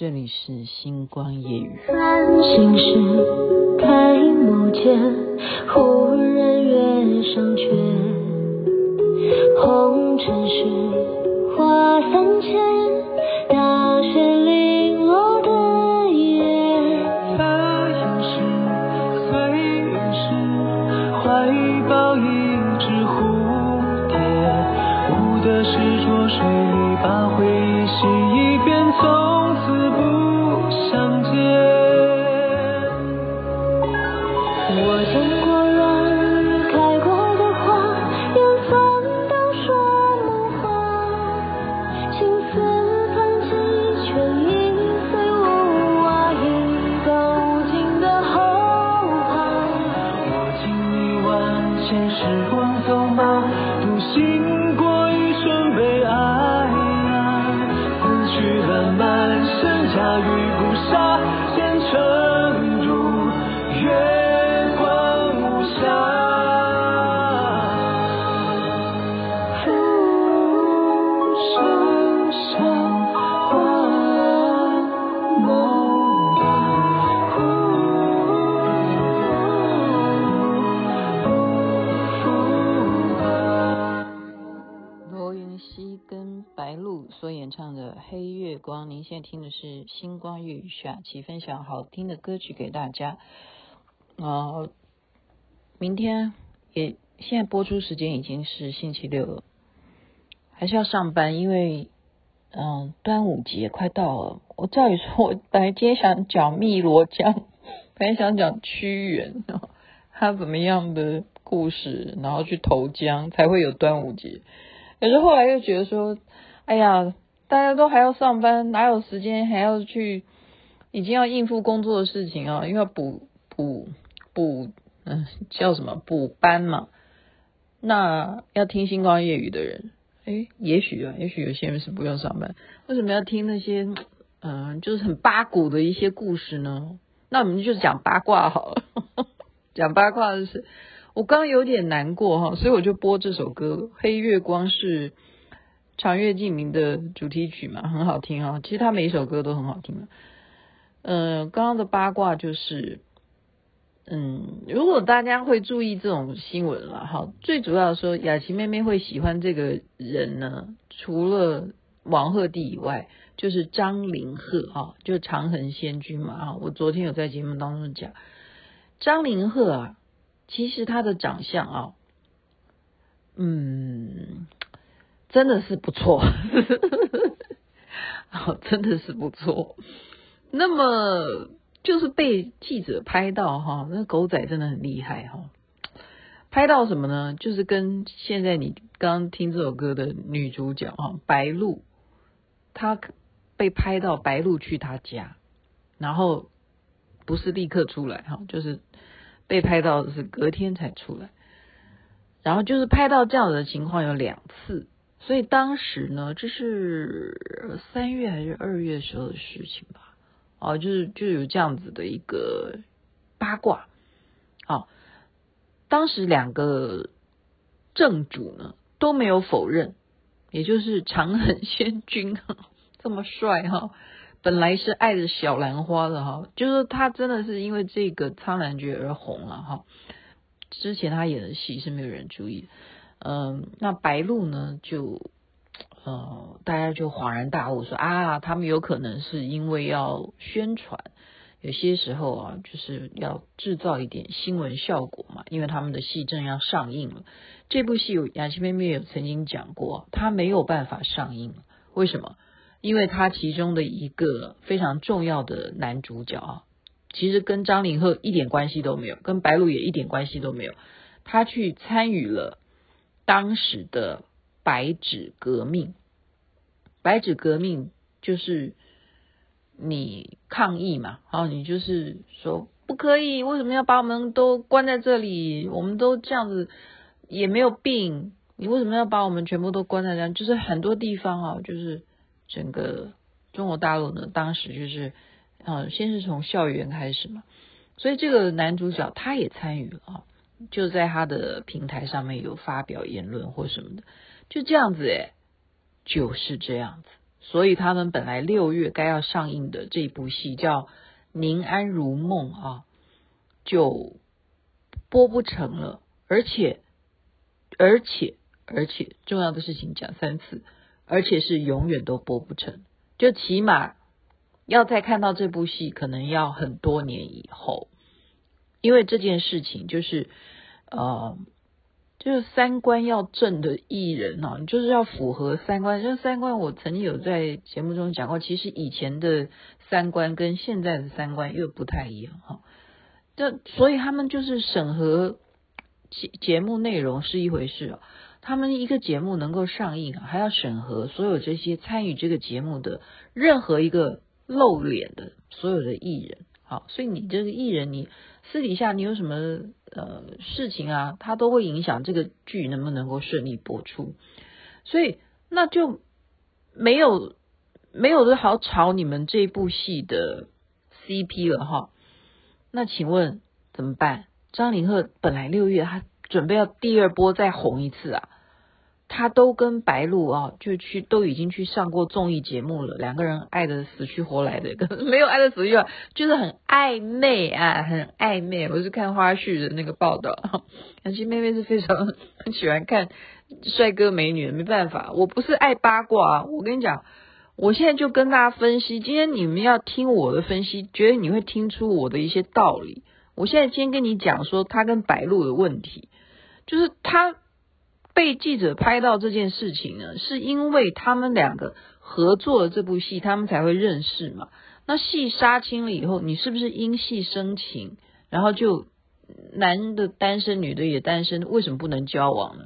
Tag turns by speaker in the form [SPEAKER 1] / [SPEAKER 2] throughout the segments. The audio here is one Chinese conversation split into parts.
[SPEAKER 1] 这里是星光夜语。
[SPEAKER 2] 心事开幕间，忽然月上缺，红尘事化三千，大雪零落的夜。
[SPEAKER 3] 在应时，随缘时，怀抱一只蝴蝶，舞的是浊水里把回忆洗一
[SPEAKER 1] 唱的《黑月光》，您现在听的是星光夜语下期分享好听的歌曲给大家。呃，明天也现在播出时间已经是星期六了，还是要上班，因为嗯、端午节快到了。我照理说，我本来今天想讲汨罗江，本来想讲屈原，他怎么样的故事，然后去投江才会有端午节。可是后来又觉得说，哎呀，大家都还要上班，哪有时间还要去？已经要应付工作的事情啊，因为要补补补，嗯，叫什么补班嘛。那要听星光夜雨的人，哎，也许啊，也许有些人是不用上班，为什么要听那些嗯、就是很八股的一些故事呢？那我们就讲八卦好了，讲八卦的是。我刚刚有点难过哈，所以我就播这首歌《黑月光》是长月烬明的主题曲嘛，很好听啊。其实他每一首歌都很好听。嗯、呃，刚刚的八卦就是，嗯，如果大家会注意这种新闻了哈，最主要说雅琪妹妹会喜欢这个人呢，除了王鹤棣以外，就是张凌赫哈，就长恒仙君嘛哈。我昨天有在节目当中讲张凌赫啊。其实他的长相啊，嗯，真的是不错，好真的是不错。那么就是被记者拍到哈，那狗仔真的很厉害哈。拍到什么呢？就是跟现在你刚刚听这首歌的女主角哈，白鹿，她被拍到白鹿去她家，然后不是立刻出来哈，就是。被拍到是隔天才出来，然后就是拍到这样的情况有两次，所以当时呢，这是三月还是二月时候的事情吧？哦，就是就有这样子的一个八卦。好，当时两个正主呢都没有否认，也就是长恒仙君 这么帅哈。本来是爱着小兰花的哈，就是他真的是因为这个《苍兰诀》而红了哈。之前他演的戏是没有人注意，嗯，那白鹿呢就，呃，大家就恍然大悟说啊，他们有可能是因为要宣传，有些时候啊，就是要制造一点新闻效果嘛，因为他们的戏正要上映了。这部戏有雅琪妹妹有曾经讲过，他没有办法上映，为什么？因为他其中的一个非常重要的男主角啊，其实跟张凌赫一点关系都没有，跟白鹿也一点关系都没有。他去参与了当时的白纸革命，白纸革命就是你抗议嘛，好，你就是说不可以，为什么要把我们都关在这里？我们都这样子也没有病，你为什么要把我们全部都关在这？就是很多地方啊，就是。整个中国大陆呢，当时就是，呃，先是从校园开始嘛，所以这个男主角他也参与了啊，就在他的平台上面有发表言论或什么的，就这样子诶，就是这样子，所以他们本来六月该要上映的这部戏叫《宁安如梦》啊，就播不成了，而且，而且，而且重要的事情讲三次，而且是永远都播不成，就起码要再看到这部戏，可能要很多年以后，因为这件事情就是，呃。就是三观要正的艺人啊，就是要符合三观。这三观我曾经有在节目中讲过，其实以前的三观跟现在的三观又不太一样哈。这所以他们就是审核节节目内容是一回事啊，他们一个节目能够上映啊，还要审核所有这些参与这个节目的任何一个露脸的所有的艺人。好，所以你这个艺人你。私底下你有什么呃事情啊，他都会影响这个剧能不能够顺利播出，所以那就没有没有的好炒你们这部戏的 CP 了哈。那请问怎么办？张凌赫本来六月他准备要第二波再红一次啊。他都跟白鹿啊，就去都已经去上过综艺节目了，两个人爱得死去活来的，没有爱得死去活，就是很暧昧啊，很暧昧。我是看花絮的那个报道，杨琪妹妹是非常喜欢看帅哥美女，没办法，我不是爱八卦啊，我跟你讲，我现在就跟大家分析，今天你们要听我的分析，觉得你会听出我的一些道理。我现在先跟你讲说他跟白鹿的问题，就是他。被记者拍到这件事情呢，是因为他们两个合作了这部戏，他们才会认识嘛。那戏杀青了以后，你是不是因戏生情，然后就男的单身，女的也单身，为什么不能交往呢？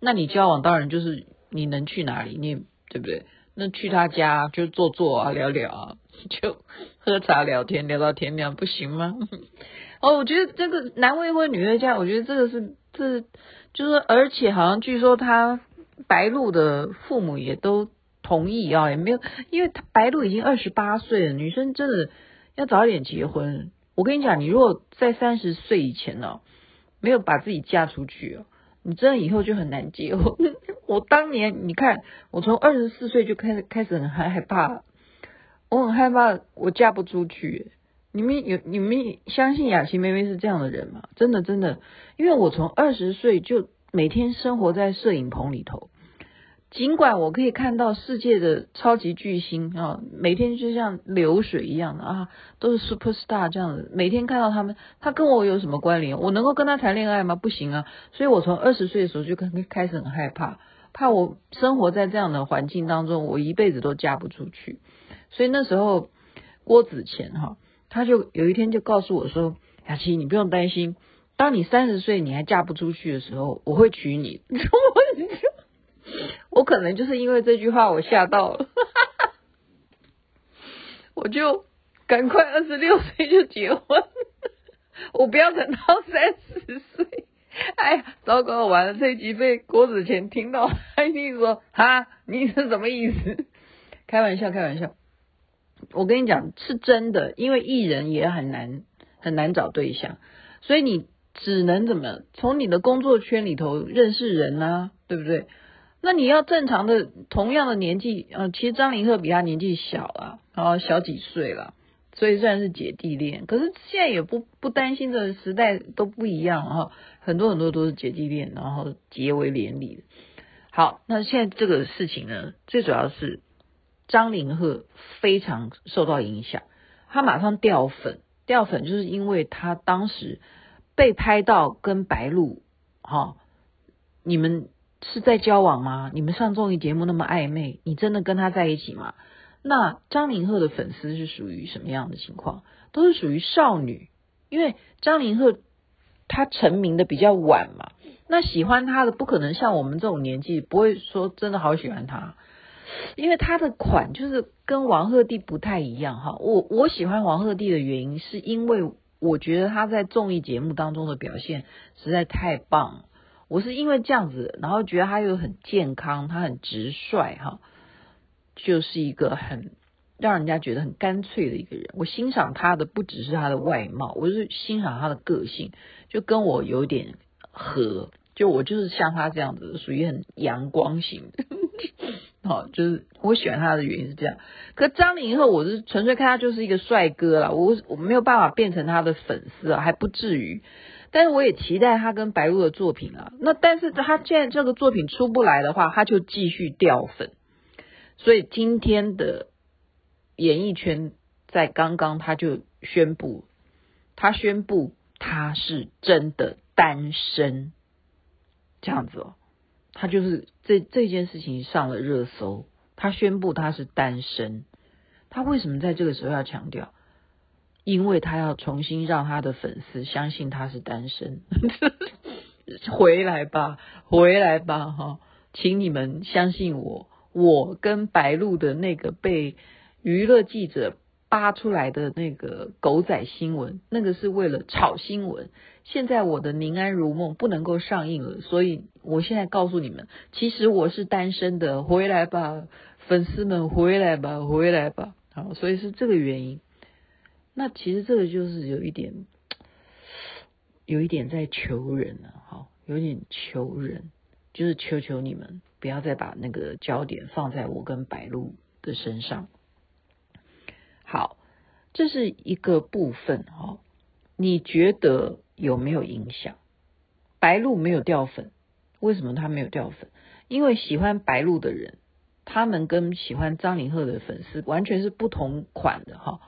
[SPEAKER 1] 那你交往当然就是你能去哪里，你对不对？那去他家就坐坐啊，聊聊啊，就喝茶聊天，聊到天亮，不行吗？哦，我觉得这个男未婚女未嫁，我觉得这个是这。就是，而且好像据说他白鹿的父母也都同意啊，也没有，因为他白鹿已经二十八岁了，女生真的要早点结婚。我跟你讲，你如果在三十岁以前呢，没有把自己嫁出去哦，你真的以后就很难结婚。我当年你看，我从二十四岁就开始开始很害害怕，我很害怕我嫁不出去。你们有你们相信雅琪妹妹是这样的人吗？真的真的，因为我从二十岁就每天生活在摄影棚里头，尽管我可以看到世界的超级巨星啊，每天就像流水一样的啊，都是 super star 这样的，每天看到他们，他跟我有什么关联？我能够跟他谈恋爱吗？不行啊！所以我从二十岁的时候就开开始很害怕，怕我生活在这样的环境当中，我一辈子都嫁不出去。所以那时候郭子乾哈。他就有一天就告诉我说：“雅琪，你不用担心，当你三十岁你还嫁不出去的时候，我会娶你。”我可能就是因为这句话我吓到了，我就赶快二十六岁就结婚，我不要等到三十岁。哎呀，糟糕，完了，这一集被郭子乾听到，他一定说：“哈，你是什么意思？” 开玩笑，开玩笑。我跟你讲是真的，因为艺人也很难很难找对象，所以你只能怎么从你的工作圈里头认识人啊，对不对？那你要正常的同样的年纪，呃，其实张凌赫比他年纪小啊，然后小几岁了，所以算是姐弟恋。可是现在也不不担心的时代都不一样哈，很多很多都是姐弟恋，然后结为连理。好，那现在这个事情呢，最主要是。张凌赫非常受到影响，他马上掉粉，掉粉就是因为他当时被拍到跟白鹿，哈、你们是在交往吗？你们上综艺节目那么暧昧，你真的跟他在一起吗？那张凌赫的粉丝是属于什么样的情况？都是属于少女，因为张凌赫他成名的比较晚嘛，那喜欢他的不可能像我们这种年纪，不会说真的好喜欢他。因为他的款就是跟王鹤棣不太一样哈，我我喜欢王鹤棣的原因是因为我觉得他在综艺节目当中的表现实在太棒，我是因为这样子，然后觉得他又很健康，他很直率哈，就是一个很让人家觉得很干脆的一个人。我欣赏他的不只是他的外貌，我是欣赏他的个性，就跟我有点合，就我就是像他这样子，属于很阳光型。好，就是我喜欢他的原因是这样。可张凌赫，我是纯粹看他就是一个帅哥啦，我我没有办法变成他的粉丝啊，还不至于。但是我也期待他跟白鹿的作品啊。那但是他现在这个作品出不来的话，他就继续掉粉。所以今天的演艺圈在刚刚他就宣布，他宣布他是真的单身，这样子哦。他就是这这件事情上了热搜，他宣布他是单身。他为什么在这个时候要强调？因为他要重新让他的粉丝相信他是单身。回来吧，回来吧，哈，请你们相信我，我跟白鹿的那个被娱乐记者。扒出来的那个狗仔新闻，那个是为了炒新闻。现在我的《宁安如梦》不能够上映了，所以我现在告诉你们，其实我是单身的。回来吧，粉丝们，回来吧，回来吧。好，所以是这个原因。那其实这个就是有一点，有一点在求人了，好，有点求人，就是求求你们不要再把那个焦点放在我跟白鹿的身上。好，这是一个部分哈。你觉得有没有影响？白鹿没有掉粉，为什么他没有掉粉？因为喜欢白鹿的人，他们跟喜欢张凌赫的粉丝完全是不同款的哈。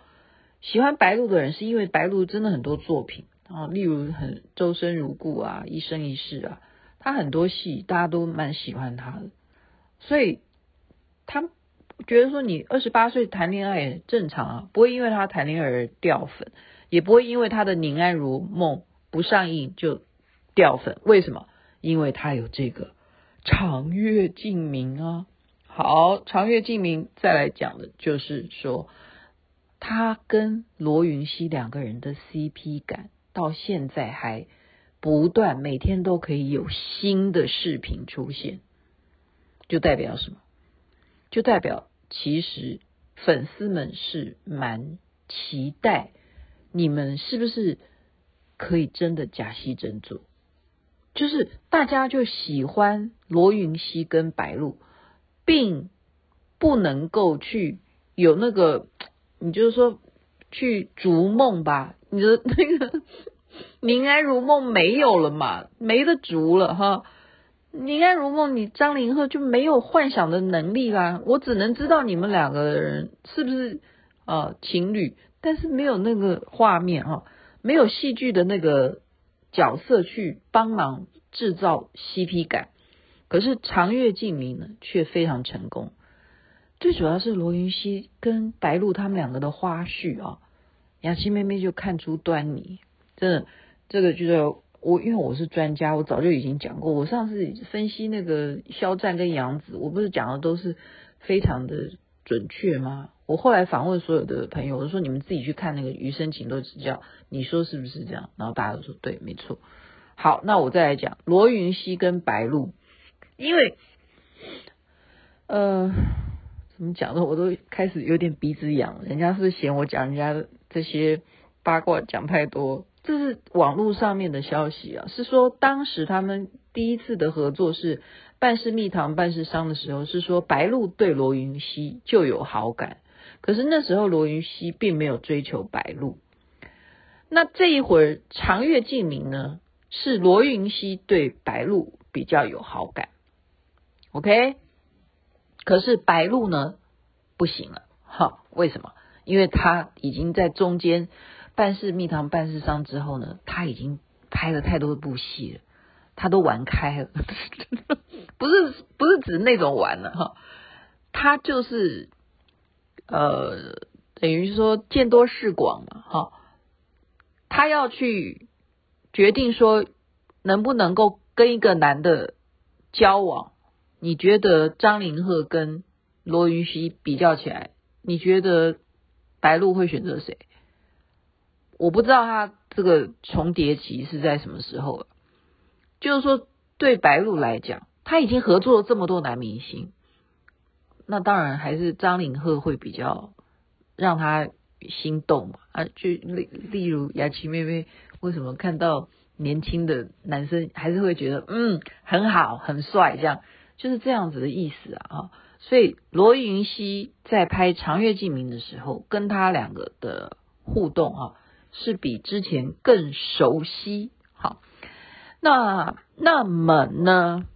[SPEAKER 1] 喜欢白鹿的人是因为白鹿真的很多作品啊，例如很周生如故啊，一生一世啊，他很多戏大家都蛮喜欢他的，所以他。觉得说你二十八岁谈恋爱也正常啊，不会因为他谈恋爱而掉粉，也不会因为他的《宁安如梦》不上映就掉粉。为什么？因为他有这个长月烬明啊。好，长月烬明再来讲的就是说，他跟罗云熙两个人的 CP 感到现在还不断，每天都可以有新的视频出现，就代表什么？就代表。其实粉丝们是蛮期待你们是不是可以真的假戏真做，就是大家就喜欢罗云熙跟白鹿，并不能够去有那个，你就是说去逐梦吧，你的那个 宁安如梦没有了嘛，没得逐了哈。宁安如梦，你张凌赫就没有幻想的能力啦。我只能知道你们两个人是不是呃情侣，但是没有那个画面哈，没有戏剧的那个角色去帮忙制造 CP 感。可是长月烬明呢，却非常成功。最主要是罗云熙跟白鹿他们两个的花絮啊，雅琪妹妹就看出端倪。真的，这个就是。我因为我是专家，我早就已经讲过。我上次分析那个肖战跟杨紫，我不是讲的都是非常的准确吗？我后来访问所有的朋友，我说你们自己去看那个《余生请多指教》，你说是不是这样？然后大家都说对，没错。好，那我再来讲罗云熙跟白鹿，因为呃，怎么讲呢？我都开始有点鼻子痒，人家是不是嫌我讲人家这些八卦讲太多。这是网络上面的消息啊，是说当时他们第一次的合作是《半是蜜糖半是伤》的时候，是说白鹿对罗云熙就有好感，可是那时候罗云熙并没有追求白鹿。那这一会儿长月烬明呢，是罗云熙对白鹿比较有好感，OK？可是白鹿呢不行了，哈，为什么？因为他已经在中间。半是蜜糖半是伤之后呢，他已经拍了太多的部戏了，他都玩开了，不是不是指那种玩了哈，他就是呃等于说见多识广嘛哈，他要去决定说能不能够跟一个男的交往，你觉得张凌赫跟罗云熙比较起来，你觉得白鹿会选择谁？我不知道他这个重叠期是在什么时候了。就是说，对白鹿来讲，他已经合作了这么多男明星，那当然还是张凌赫会比较让他心动嘛。啊，就例例如雅琪妹妹，为什么看到年轻的男生还是会觉得嗯很好很帅，这样就是这样子的意思啊。所以罗云熙在拍《长月烬明》的时候，跟他两个的互动哈，是比之前更熟悉。好，那那么呢，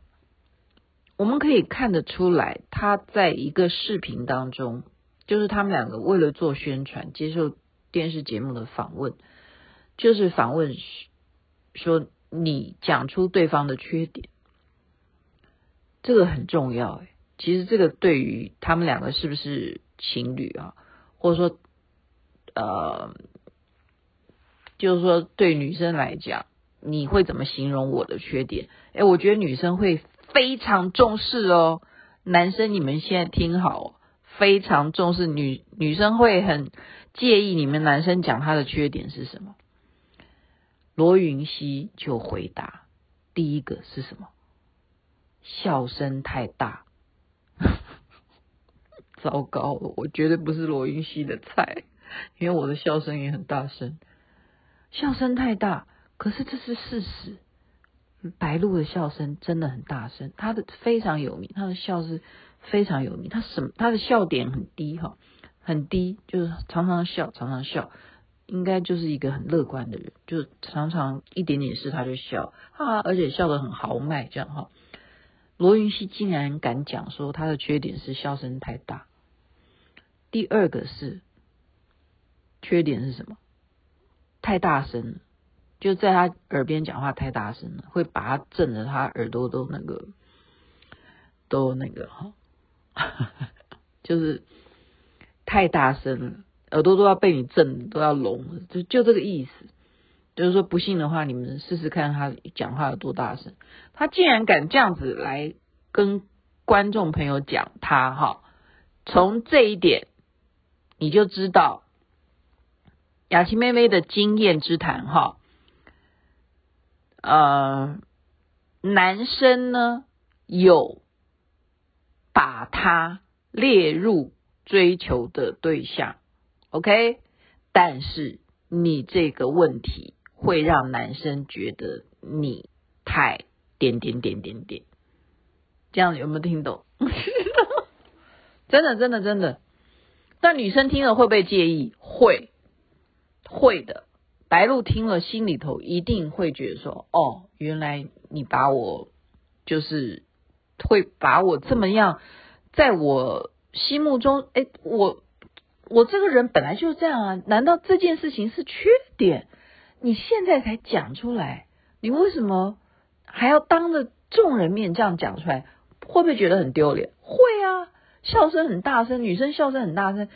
[SPEAKER 1] 我们可以看得出来，他在一个视频当中，就是他们两个为了做宣传，接受电视节目的访问，就是访问说你讲出对方的缺点，这个很重要。其实这个对于他们两个是不是情侣啊，或者说，呃，就是说对女生来讲，你会怎么形容我的缺点？哎，我觉得女生会非常重视哦。男生你们现在听好，非常重视女女生会很介意你们男生讲他的缺点是什么？罗云熙就回答，第一个是什么？笑声太大。糟糕，我绝对不是罗云熙的菜，因为我的笑声也很大声，笑声太大。可是这是事实，白鹿的笑声真的很大声，他的非常有名，他的笑是非常有名，他什么？他的笑点很低哈，很低，就是常常笑，常常笑，应该就是一个很乐观的人，就常常一点点事他就笑啊，而且笑得很豪迈，这样哈。罗云熙竟然敢讲说他的缺点是笑声太大，第二个是缺点是什么？太大声了，就在他耳边讲话太大声了，会把他震得他耳朵都那个都那个哈，就是太大声了，耳朵都要被你震，都要聋了，就就这个意思。就是说，不信的话，你们试试看他讲话有多大声。他竟然敢这样子来跟观众朋友讲他哈，从这一点你就知道雅琪妹妹的经验之谈哈。呃，男生呢有把他列入追求的对象，OK，但是你这个问题。会让男生觉得你太点点点点点，这样有没有听懂？真的真的真的，那女生听了会不会介意？会，会的。白鹿听了心里头一定会觉得说：哦，原来你把我就是会把我这么样，在我心目中，哎，我我这个人本来就是这样啊，难道这件事情是缺点？你现在才讲出来，你为什么还要当着众人面这样讲出来？会不会觉得很丢脸？会啊，笑声很大声，女生笑声很大声，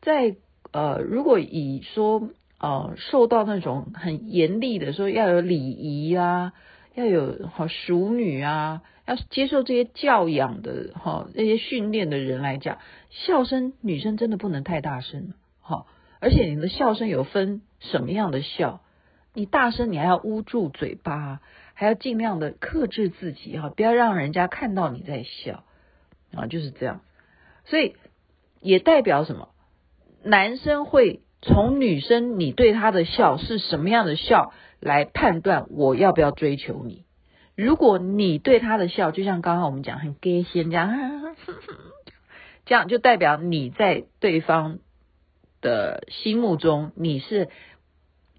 [SPEAKER 1] 在呃，如果以说呃受到那种很严厉的说要有礼仪啊，要有好淑女啊，要接受这些教养的哈这些训练的人来讲，笑声女生真的不能太大声，好，而且你的笑声有分什么样的笑？你大声，你还要捂住嘴巴，还要尽量的克制自己哈，不要让人家看到你在笑啊，就是这样。所以也代表什么？男生会从女生你对她的笑是什么样的笑来判断我要不要追求你。如果你对她的笑就像刚刚我们讲很 gay 仙这样，这样就代表你在对方的心目中你是。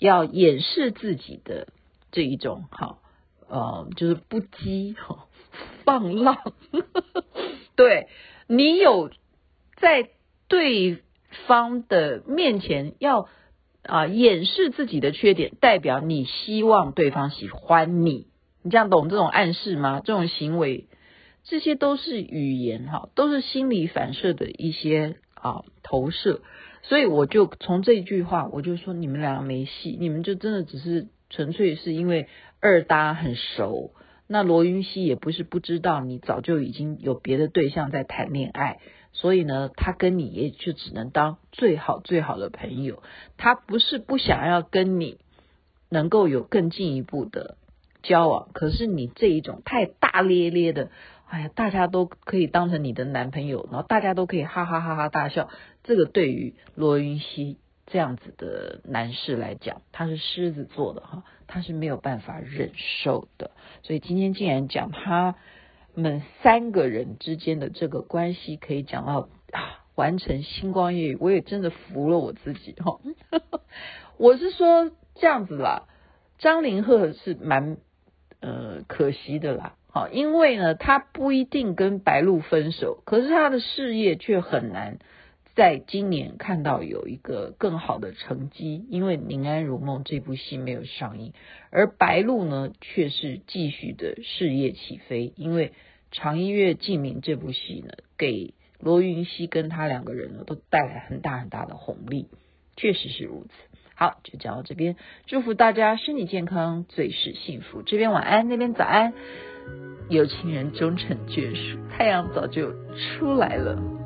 [SPEAKER 1] 要掩饰自己的这一种好，呃，就是不羁 放浪，对，你有在对方的面前要啊掩饰自己的缺点，代表你希望对方喜欢你，你这样懂这种暗示吗？这种行为，这些都是语言哈，都是心理反射的一些啊投射。所以我就从这句话，我就说你们俩没戏，你们就真的只是纯粹是因为二搭很熟。那罗云熙也不是不知道你早就已经有别的对象在谈恋爱，所以呢，他跟你也就只能当最好最好的朋友。他不是不想要跟你能够有更进一步的交往，可是你这一种太大咧咧的。哎呀，大家都可以当成你的男朋友，然后大家都可以哈哈哈哈大笑。这个对于罗云熙这样子的男士来讲，他是狮子座的哈，他是没有办法忍受的。所以今天竟然讲他们三个人之间的这个关系可以讲到啊，完成星光夜雨，我也真的服了我自己哈。我是说这样子啦，张凌赫是蛮呃可惜的啦，好，因为呢，他不一定跟白鹿分手，可是他的事业却很难在今年看到有一个更好的成绩，因为《宁安如梦》这部戏没有上映，而白鹿呢却是继续的事业起飞，因为《长一月烬明》这部戏呢，给罗云熙跟他两个人呢都带来很大很大的红利，确实是如此。好，就讲到这边，祝福大家身体健康，最是幸福。这边晚安，那边早安，有情人终成眷属，太阳早就出来了。